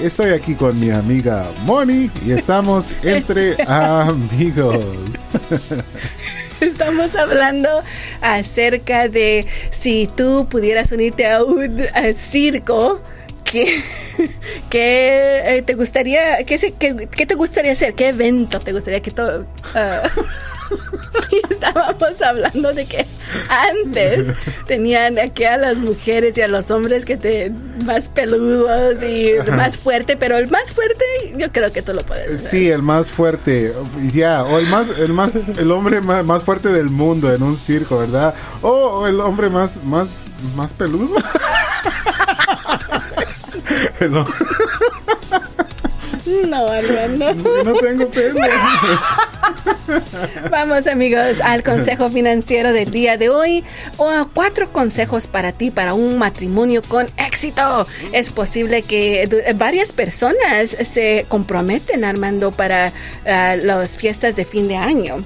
Estoy aquí con mi amiga Moni y estamos entre amigos. Estamos hablando acerca de si tú pudieras unirte a un circo. ¿Qué, eh, te gustaría, qué, qué, te gustaría hacer? ¿Qué evento te gustaría que todo... Ah, y estábamos hablando de que antes tenían aquí a las mujeres y a los hombres que te más peludos y más fuerte, pero el más fuerte yo creo que tú lo puedes. Sí, el más fuerte, ya, o el más, el más, el hombre más, fuerte del mundo en un circo, ¿verdad? O el hombre más, más, más peludo. No, Armando. No tengo pelo. Vamos amigos al consejo financiero del día de hoy o a cuatro consejos para ti para un matrimonio con éxito. Es posible que varias personas se comprometen Armando para ah, las fiestas de fin de año.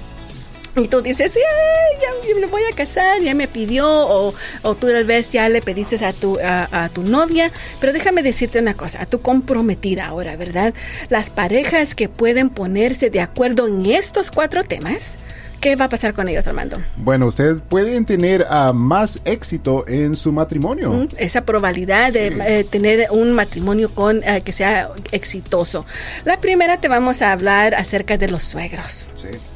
Y tú dices, ya, me voy a casar, ya me pidió, o, o, tú tal vez ya le pediste a tu, a, tu novia. Pero déjame decirte una cosa, a tu comprometida ahora, ¿verdad? Las parejas que pueden ponerse de acuerdo en estos cuatro temas, ¿Qué va a pasar con ellos, Armando? Bueno, ustedes pueden tener uh, más éxito en su matrimonio. esa probabilidad de eh, tener un matrimonio con eh, que sea exitoso. La primera te vamos a hablar acerca de los suegros.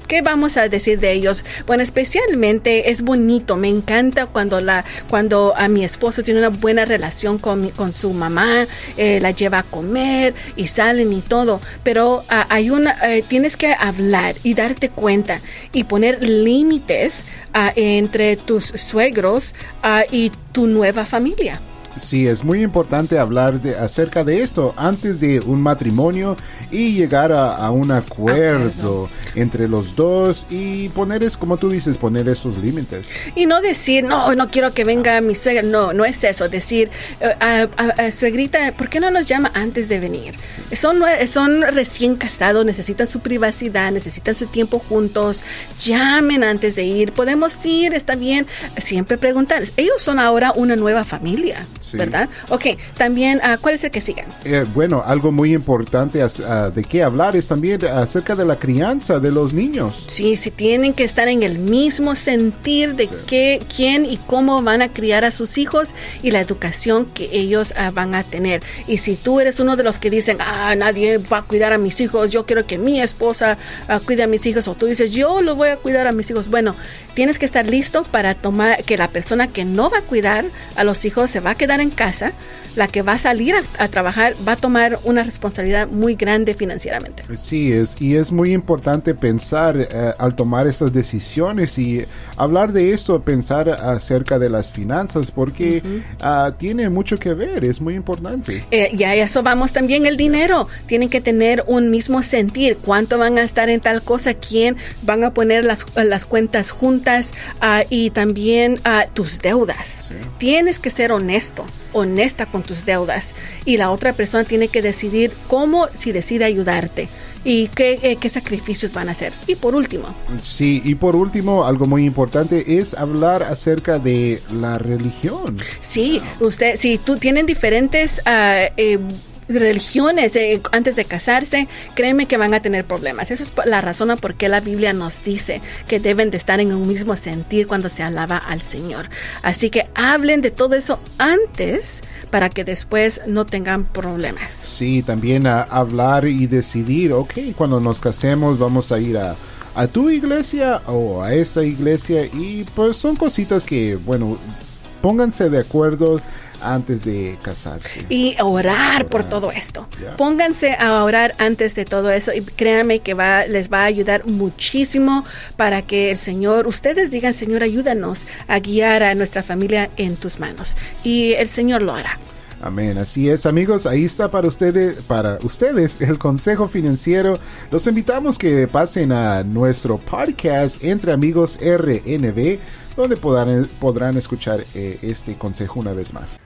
¿Qué vamos a decir de ellos? Bueno, especialmente es bonito, me encanta cuando la cuando a mi esposo tiene una buena relación con, con su mamá, eh, la lleva a comer y salen y todo, pero ah, hay una eh, tienes que hablar y darte cuenta y poner límites ah, entre tus suegros ah, y tu nueva familia. Sí, es muy importante hablar de, acerca de esto antes de un matrimonio y llegar a, un acuerdo entre los dos y poner, es, como tú dices, poner esos límites. Y no decir, no, no quiero que venga mi suegra. No, no es eso. Decir, uh, suegrita, ¿por qué no nos llama antes de venir? Son, son recién casados, necesitan su privacidad, necesitan su tiempo juntos. Llamen antes de ir. Podemos ir, está bien. Siempre preguntar. Ellos son ahora una nueva familia. ¿Verdad? Ok, también, uh, ¿cuál es el que sigue? Eh, bueno, algo muy importante uh, de qué hablar es también acerca de la crianza de los niños. Sí, sí, tienen que estar en el mismo sentir de qué, quién y cómo van a criar a sus hijos y la educación que ellos uh, van a tener. Y si tú eres uno de los que dicen, ah, nadie va a cuidar a mis hijos, yo quiero que mi esposa cuide a mis hijos, o tú dices, yo lo voy a cuidar a mis hijos, bueno, tienes que estar listo para tomar que la persona que no va a cuidar a los hijos se va a quedar en casa, la que va a salir a, trabajar va a tomar una responsabilidad muy grande financieramente. Sí, es, y es muy importante pensar eh, al tomar estas decisiones y hablar de esto, pensar acerca de las finanzas, porque ah, tiene mucho que ver, es muy importante. Eh, y a eso vamos también el dinero. Tienen que tener un mismo sentir, cuánto van a estar en tal cosa, quién van a poner las, las cuentas juntas ah, y también a ah, tus deudas. Tienes que ser honesto honesta con tus deudas y la otra persona tiene que decidir cómo, si decide ayudarte y qué, eh, qué, sacrificios van a hacer. Y por último. Sí, y por último, algo muy importante es hablar acerca de la religión. Sí, usted, si tú tienen diferentes... Uh, eh, religiones eh, antes de casarse, créeme que van a tener problemas. Esa es la razón por qué la Biblia nos dice que deben de estar en un mismo sentir cuando se alaba al Señor. Así que hablen de todo eso antes para que después no tengan problemas. Sí, también a hablar y decidir, ok, cuando nos casemos vamos a ir a a tu iglesia o a esa iglesia y pues son cositas que bueno pónganse de acuerdo antes de casarse. Y orar, por todo esto. Pónganse a orar antes de todo eso y créanme que va, les va a ayudar muchísimo para que el Señor, ustedes digan, Señor, ayúdanos a guiar a nuestra familia en tus manos. Y el Señor lo hará. Amén. Así es, amigos. Ahí está para ustedes, para ustedes el consejo financiero. Los invitamos que pasen a nuestro podcast Entre Amigos RNB, donde podrán, podrán escuchar eh, este consejo una vez más.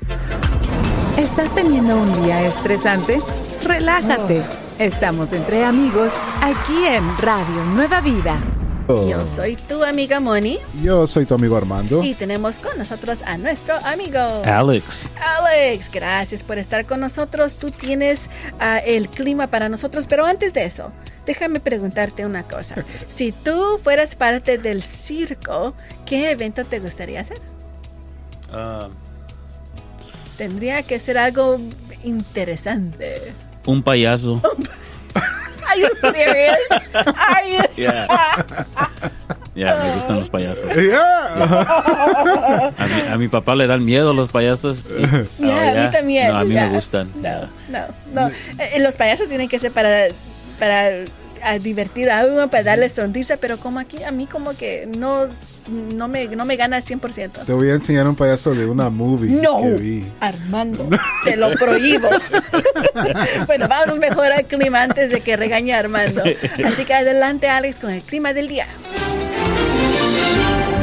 ¿Estás teniendo un día estresante? Relájate. Estamos entre amigos aquí en Radio Nueva Vida. Yo soy tu amiga Moni. Yo soy tu amigo Armando. Y tenemos con nosotros a nuestro amigo Alex. Alex, gracias por estar con nosotros. Tú tienes uh, el clima para nosotros, pero antes de eso, déjame preguntarte una cosa. si tú fueras parte del circo, ¿qué evento te gustaría hacer? Uh, Tendría que ser algo interesante. un payaso. Are you serious? Are you? Yeah. Ya, me gustan los payasos. Yeah. A mi, a mi papá le dan miedo los payasos. y- Yeah, oh, a ya. mí también. No, a mí yeah. me gustan. No, no, no. Eh, los payasos tienen que ser para, para a divertir a uno, para darle sonrisa, pero como aquí a mí como que no, no, me, no me gana al 100%. Te voy a enseñar un payaso de una movie No, que vi. Armando, te lo prohíbo. bueno, vamos mejor al clima antes de que regañe a Armando. Así que adelante, Alex, con el clima del día.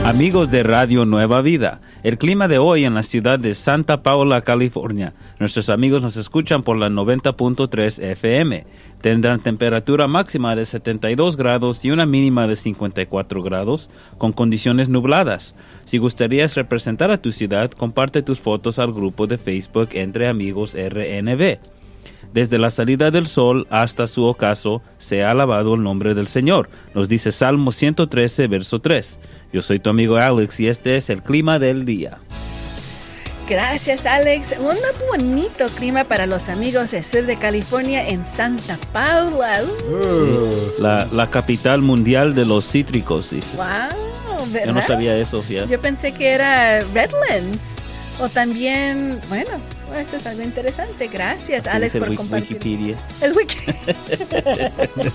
Amigos de Radio Nueva Vida, el clima de hoy en la ciudad de Santa Paula, California. Nuestros amigos nos escuchan por la 90.3 FM. Tendrán temperatura máxima de 72 grados y una mínima de 54 grados, con condiciones nubladas. Si gustarías representar a tu ciudad, comparte tus fotos al grupo de Facebook Entre Amigos RNB. Desde la salida del sol hasta su ocaso, sea alabado el nombre del Señor. Nos dice Salmo 113, verso 3. Yo soy tu amigo Alex y este es el clima del día. Gracias, Alex. Un bonito clima para los amigos del sur de California en Santa Paula. Uh, La, la capital mundial de los cítricos, dice. wow, ¿verdad? Yo no sabía eso, ya. Yo pensé que era Redlands. O también, bueno, eso es algo interesante. Gracias, Alex, por compartir. Wikipedia. El wiki.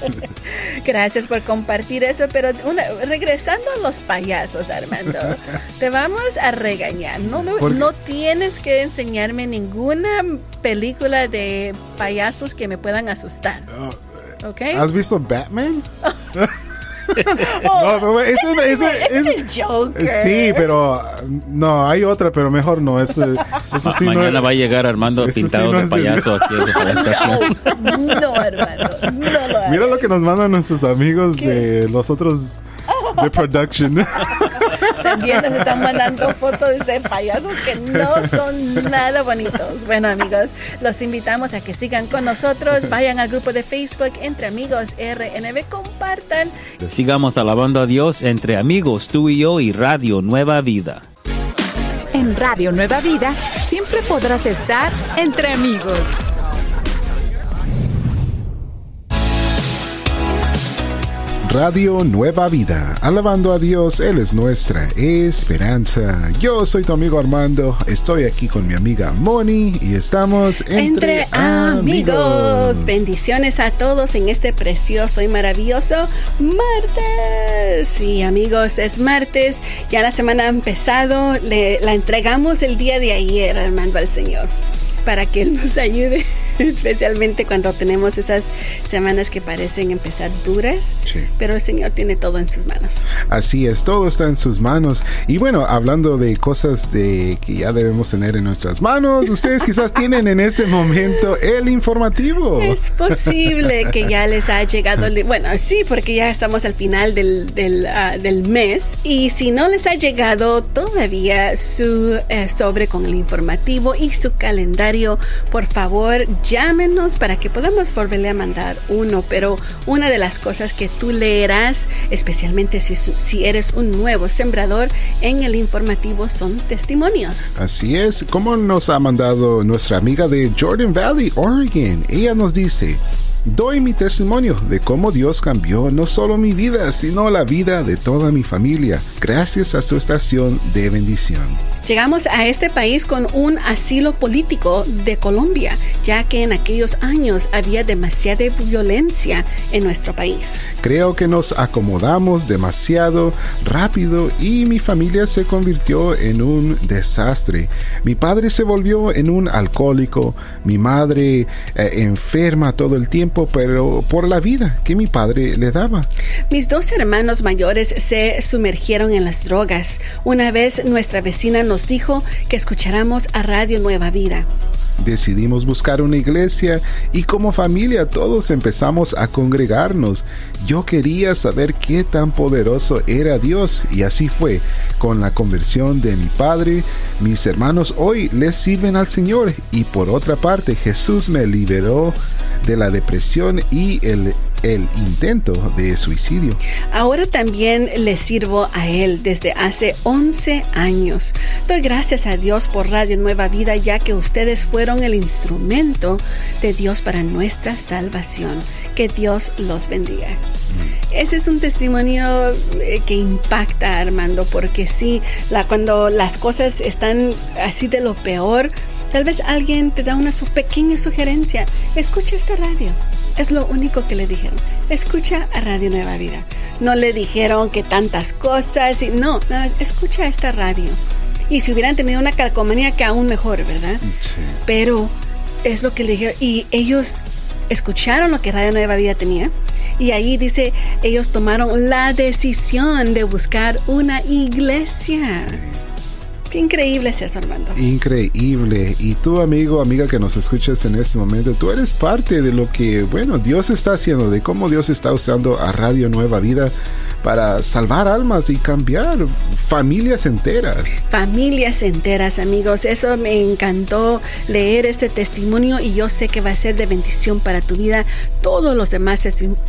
Gracias por compartir eso, pero una- regresando a los payasos, Armando, te vamos a regañar. No, no, tienes que enseñarme ninguna película de payasos que me puedan asustar. ¿Ok? ¿Has visto Batman? Oh, No, ese eso, es el eso- Joker. Sí, pero no, hay otra, pero mejor no. Eso sí no Mañana es- va a llegar Armando Eso sí pintado no de es- payaso aquí en la estación. No, no, hermano, no lo. Mira lo que nos mandan nuestros amigos de los otros de production. También nos están mandando fotos de payasos que no son nada bonitos. Bueno, amigos, los invitamos a que sigan con nosotros. Vayan al grupo de Facebook Entre Amigos RNB. Compartan. Sigamos alabando a Dios entre amigos, tú y yo y Radio Nueva Vida. En Radio Nueva Vida siempre podrás estar entre amigos. Radio Nueva Vida, alabando a Dios, Él es nuestra esperanza. Yo soy tu amigo Armando, estoy aquí con mi amiga Moni y estamos entre, Entre amigos. Bendiciones a todos en este precioso y maravilloso martes. Sí, amigos, es martes. Ya la semana ha empezado. Le, la entregamos el día de ayer, Armando, al Señor. Para que Él nos ayude, especialmente cuando tenemos esas semanas que parecen empezar duras. Sí. Pero el Señor tiene todo en sus manos. Así es, todo está en sus manos. Y bueno, hablando de cosas de que ya debemos tener en nuestras manos, ustedes quizás tienen en ese momento el informativo. Es posible que ya les ha llegado el... Bueno, sí, porque ya estamos al final del, del, ah, del mes. Y si no les ha llegado todavía su eh, sobre con el informativo y su calendario, por favor llámenos para que podamos volverle a mandar uno. Pero una de las cosas que tú leerás, especialmente si, si eres un nuevo sembrador en el informativo, son testimonios. Así es, como nos ha mandado nuestra amiga de Jordan Valley, Oregon. Ella nos dice, doy mi testimonio de cómo Dios cambió no solo mi vida, sino la vida de toda mi familia, gracias a su estación de bendición. Llegamos a este país con un asilo político de Colombia, ya que en aquellos años había demasiada violencia en nuestro país. Creo que nos acomodamos demasiado rápido y mi familia se convirtió en un desastre. Mi padre se volvió en un alcohólico, mi madre eh, enferma todo el tiempo, pero por la vida que mi padre le daba. Mis dos hermanos mayores se sumergieron en las drogas. Una vez nuestra vecina dijo que escucháramos a Radio Nueva Vida decidimos buscar una iglesia y como familia todos empezamos a congregarnos. Yo quería saber qué tan poderoso era Dios y así fue. Con la conversión de mi padre, mis hermanos hoy les sirven al Señor y por otra parte Jesús me liberó de la depresión y el el intento de suicidio. Ahora también le sirvo a Él desde hace 11 años. Doy gracias a Dios por Radio Nueva Vida ya que ustedes fueron el instrumento de Dios para nuestra salvación. Que Dios los bendiga. Mm. Ese es un testimonio eh, que impacta, Armando, porque sí, la, cuando las cosas están así de lo peor, tal vez alguien te da una pequeña sugerencia. Escucha esta radio es lo único que le dijeron. Escucha a Radio Nueva Vida. No le dijeron que tantas cosas. Y, no, escucha esta radio. Y si hubieran tenido una calcomanía, que aún mejor, ¿verdad? Sí. Pero es lo que le dijeron. Y ellos escucharon lo que Radio Nueva Vida tenía. Y ahí dice, ellos tomaron la decisión de buscar una iglesia. Qué increíble es eso, Armando. Increíble. Y tú, amigo, amiga que nos escuchas en este momento, tú eres parte de lo que, bueno, Dios está haciendo, de cómo Dios está usando a Radio Nueva Vida para salvar almas y cambiar familias enteras. Familias enteras, amigos. Eso me encantó leer este testimonio y yo sé que va a ser de bendición para tu vida. Todos los demás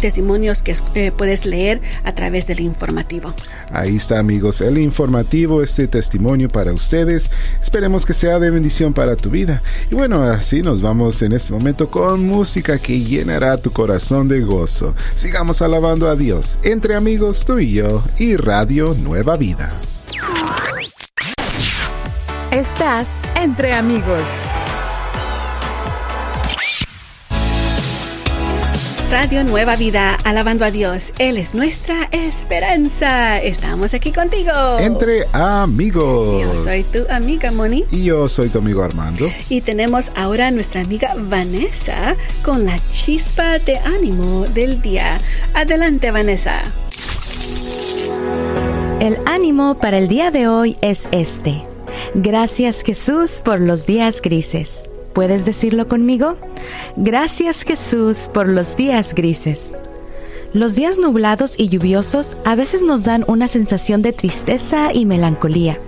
testimonios que eh, puedes leer a través del informativo. Ahí está, amigos, el informativo, este testimonio para ustedes. Esperemos que sea de bendición para tu vida. Y bueno, así nos vamos en este momento con música que llenará tu corazón de gozo. Sigamos alabando a Dios entre amigos, tú y yo, y Radio Nueva Vida. Estás entre amigos. Radio Nueva Vida, alabando a Dios. Él es nuestra esperanza. Estamos aquí contigo. Entre amigos. Yo soy tu amiga Moni. Y yo soy tu amigo Armando. Y tenemos ahora a nuestra amiga Vanessa con la chispa de ánimo del día. Adelante, Vanessa. El ánimo para el día de hoy es este. Gracias Jesús por los días grises. ¿Puedes decirlo conmigo? Gracias Jesús por los días grises. Los días nublados y lluviosos a veces nos dan una sensación de tristeza y melancolía,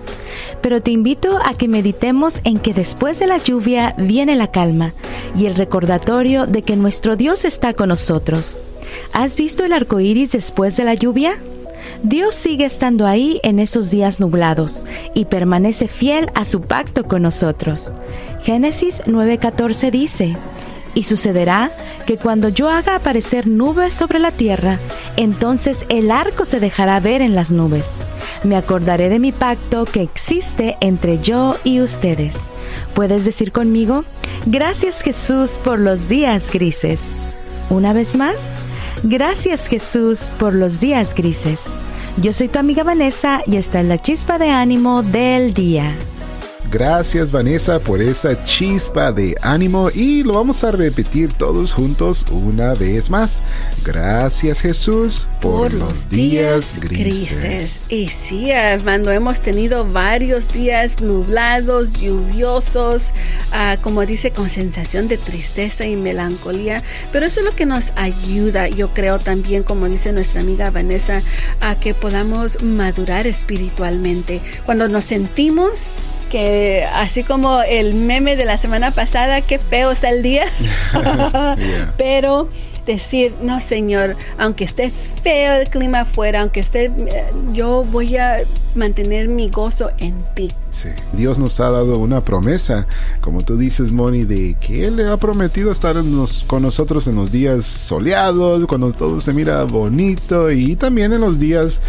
pero te invito a que meditemos en que después de la lluvia viene la calma y el recordatorio de que nuestro Dios está con nosotros. ¿Has visto el arco iris después de la lluvia? Dios sigue estando ahí en esos días nublados y permanece fiel a su pacto con nosotros. Génesis 9:14 dice, y sucederá que cuando yo haga aparecer nubes sobre la tierra, entonces el arco se dejará ver en las nubes. Me acordaré de mi pacto que existe entre yo y ustedes. ¿Puedes decir conmigo? Gracias Jesús por los días grises. Una vez más, gracias Jesús por los días grises. Yo soy tu amiga Vanessa y esta es la chispa de ánimo del día. Gracias Vanessa por esa chispa de ánimo y lo vamos a repetir todos juntos una vez más. Gracias Jesús por, los días, grises. Y sí, Armando, hemos tenido varios días nublados, lluviosos, ah, como dice, con sensación de tristeza y melancolía, pero eso es lo que nos ayuda, yo creo también, como dice nuestra amiga Vanessa, a que podamos madurar espiritualmente. Cuando nos sentimos que así como el meme de la semana pasada, qué feo está el día, pero decir, no Señor, aunque esté feo el clima afuera, aunque esté, yo voy a mantener mi gozo en ti Sí. Dios nos ha dado una promesa, como tú dices, Moni, de que Él le ha prometido estar con nosotros en los días soleados, cuando todo se mira bonito, y también en los días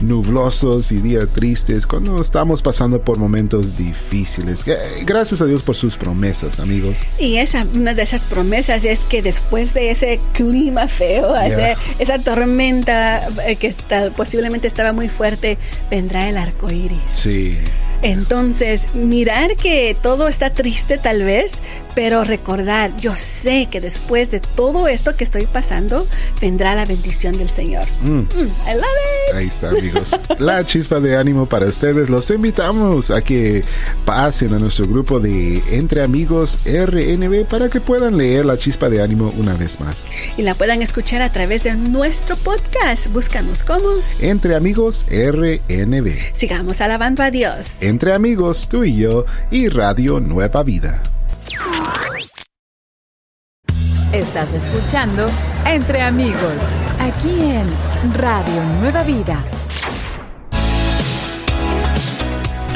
nublosos y días tristes, cuando estamos pasando por momentos difíciles. Gracias a Dios por sus promesas, amigos. Y esa, una de esas promesas es que después de ese clima feo, esa tormenta eh, que está, posiblemente estaba muy fuerte, vendrá el arco iris. Sí. Entonces, mirar que todo está triste tal vez, pero recordar, yo sé que después de todo esto que estoy pasando, vendrá la bendición del Señor. Mm. Mm, I love it. Ahí está, amigos. la chispa de ánimo para ustedes. Los invitamos a que pasen a nuestro grupo de Entre Amigos RNB para que puedan leer la chispa de ánimo una vez más. Y la puedan escuchar a través de nuestro podcast. Búscanos como Entre Amigos RNB. Sigamos alabando a Dios. Entre Amigos, tú y yo y Radio Nueva Vida. Estás escuchando Entre Amigos, aquí en Radio Nueva Vida.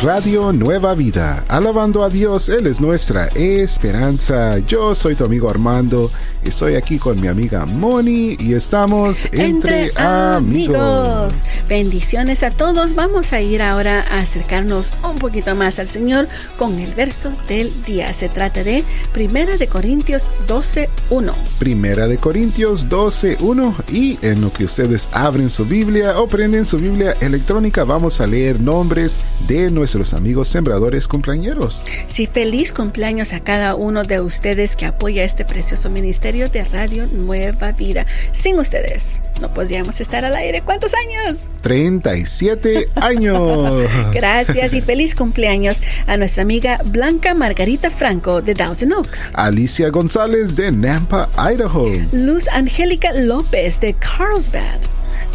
Radio Nueva Vida, alabando a Dios, Él es nuestra esperanza. Yo soy tu amigo Armando Estoy aquí con mi amiga Moni y estamos entre, amigos. Bendiciones a todos. Vamos a ir ahora a acercarnos un poquito más al Señor con el verso del día. Se trata de Primera de Corintios 12.1. Primera de Corintios 12.1 y en lo que ustedes abren su Biblia o prenden su Biblia electrónica vamos a leer nombres de nuestros amigos sembradores cumpleañeros. Sí, feliz cumpleaños a cada uno de ustedes que apoya este precioso ministerio de Radio Nueva Vida. Sin ustedes, no podríamos estar al aire. ¿Cuántos años? 37 años. Gracias y feliz cumpleaños a nuestra amiga Blanca Margarita Franco de Thousand Oaks. Alicia González de Nampa, Idaho. Luz Angélica López de Carlsbad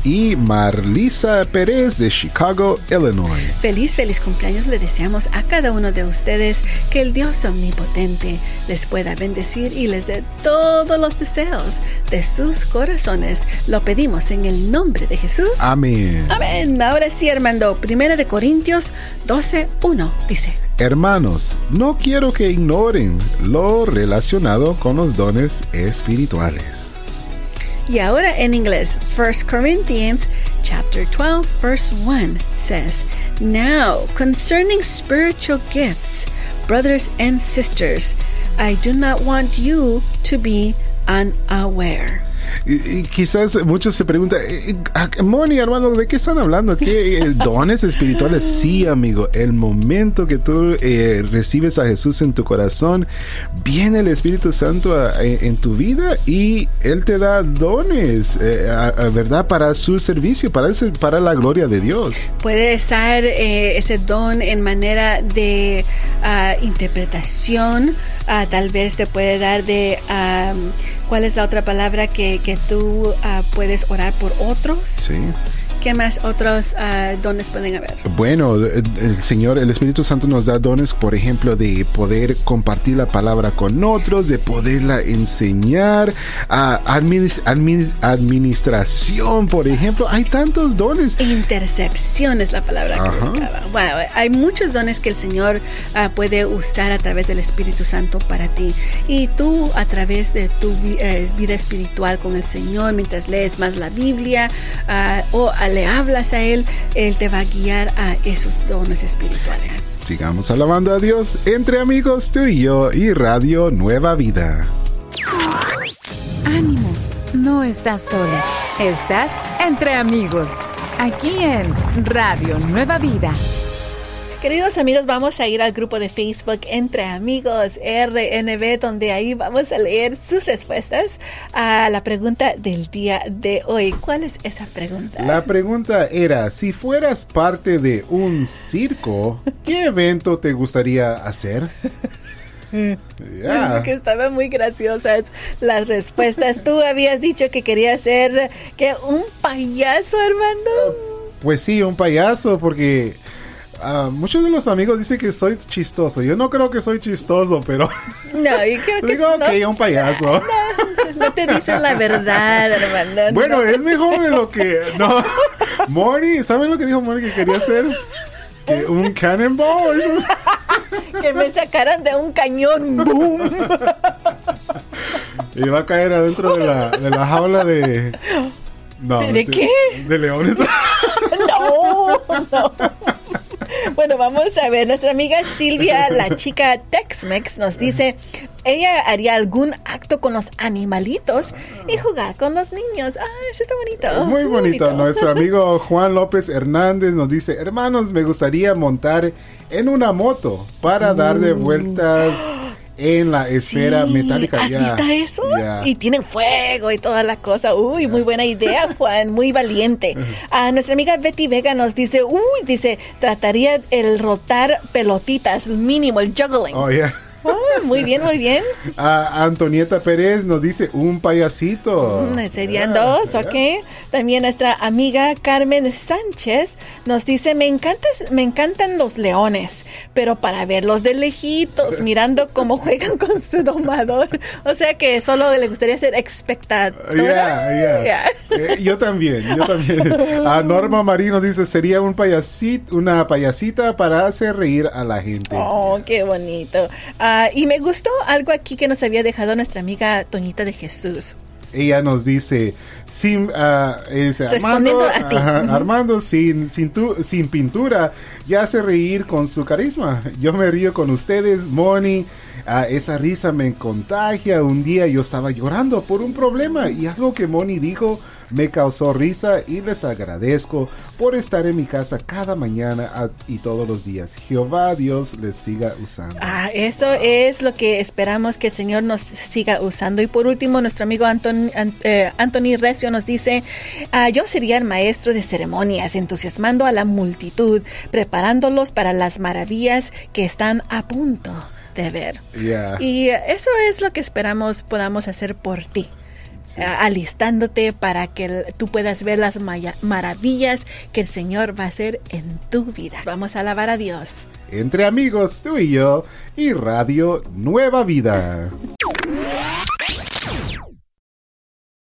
y Marlisa Pérez de Chicago, Illinois. Feliz, feliz cumpleaños le deseamos a cada uno de ustedes que el Dios omnipotente les pueda bendecir y les dé todos los deseos de sus corazones. Lo pedimos en el nombre de Jesús. Amén. Amén. Ahora sí, Armando, Primera de Corintios 12, 1 dice. Hermanos, no quiero que ignoren lo relacionado con los dones espirituales Y ahora en inglés, 1 Corinthians chapter 12 verse 1 says, Now concerning spiritual gifts, brothers and sisters, I do not want you to be unaware. Y, quizás muchos se preguntan, eh, eh, Moni, hermano, ¿de qué están hablando? ¿Qué eh, dones espirituales? Sí, amigo, el momento que tú recibes a Jesús en tu corazón, viene el Espíritu Santo en tu vida y Él te da dones, ¿verdad? Para su servicio, para, para la gloria de Dios. Puede estar ese don en manera de ah, interpretación, ah, tal vez te puede dar de... ¿Cuál es la otra palabra que, que tú uh, puedes orar por otros? Sí. ¿Qué más otros uh, dones pueden haber? Bueno, el Señor, el Espíritu Santo nos da dones, por ejemplo, de poder compartir la palabra con otros, de poderla enseñar, a administración, por ejemplo. Hay tantos dones. Intercepción es la palabra que buscaba. Bueno, hay muchos dones que el Señor uh, puede usar a través del Espíritu Santo para ti. Y tú, a través de tu eh, vida espiritual con el Señor, mientras lees más la Biblia uh, o al le hablas a Él, Él te va a guiar a esos dones espirituales. Sigamos alabando a Dios entre amigos tú y yo y Radio Nueva Vida. Ánimo, no estás sola, estás entre amigos, aquí en Radio Nueva Vida. Queridos amigos, vamos a ir al grupo de Facebook Entre Amigos RNB, donde ahí vamos a leer sus respuestas a la pregunta del día de hoy. ¿Cuál es esa pregunta? La pregunta era, si fueras parte de un circo, ¿qué evento te gustaría hacer? Que estaban muy graciosas las respuestas. Tú habías dicho que querías ser que un payaso, Armando. Pues sí, un payaso, porque Uh, muchos de los amigos dicen que soy chistoso. Yo no creo que soy chistoso, pero. No, yo creo que. Digo, ok, un payaso. No, te dicen la verdad, hermano. Bueno, es mejor de lo que. No. Mori, ¿sabes lo que dijo Mori que quería hacer? que un cannonball. que me sacaran de un cañón. ¡Boom! y va a caer adentro de la, de la jaula de. No, ¿De qué? De leones. no, no. Bueno, vamos a ver. Nuestra amiga Silvia, la chica Tex-Mex, nos dice, ella haría algún acto con los animalitos y jugar con los niños. Ah, eso está bonito. Muy bonito. Nuestro amigo Juan López Hernández nos dice, hermanos, me gustaría montar en una moto para dar de vueltas en la esfera Sí, metálica. ¿Has Ya, visto eso? ya. Y tienen fuego y toda la cosa. Uy, muy buena idea, Juan, muy valiente. Ah, nuestra amiga Betty Vega nos dice, uy, dice, trataría el rotar pelotitas, mínimo, el juggling. Oh, yeah. Oh, muy bien, muy bien. Ah, Antonieta Pérez nos dice un payasito. Mm, Serían Yeah, dos, yeah. ¿ok? También nuestra amiga Carmen Sánchez nos dice, me, encantas, me encantan los leones, pero para verlos de lejitos, mirando cómo juegan con su domador. O sea que solo le gustaría ser espectadora. Yeah. Eh, yo también, yo también. A Norma Marín nos dice, sería un payasito, una payasita para hacer reír a la gente. Oh, qué bonito. Ah, y me gustó algo aquí que nos había dejado nuestra amiga Toñita de Jesús. Ella nos dice, sin, ah, es, Armando, a ti. ajá, Ujú. Armando sin, sin, tu- sin pintura, ya hace reír con su carisma. Yo me río con ustedes, Moni. Ah, esa risa me contagia. Un día yo estaba llorando por un problema y algo que Moni dijo me causó risa y les agradezco por estar en mi casa cada mañana y todos los días. Jehová Dios les siga usando. Ah, eso es lo que esperamos que el Señor nos siga usando. Y por último, nuestro amigo Anton- An- eh, Anthony Recio nos dice, ah, yo sería el maestro de ceremonias, entusiasmando a la multitud, preparándolos para las maravillas que están a punto de ver. Yeah. Y eso es lo que esperamos podamos hacer por ti. Alistándote para que tú puedas ver las maravillas que el Señor va a hacer en tu vida. Vamos a alabar a Dios. Entre amigos, tú y yo, y Radio Nueva Vida.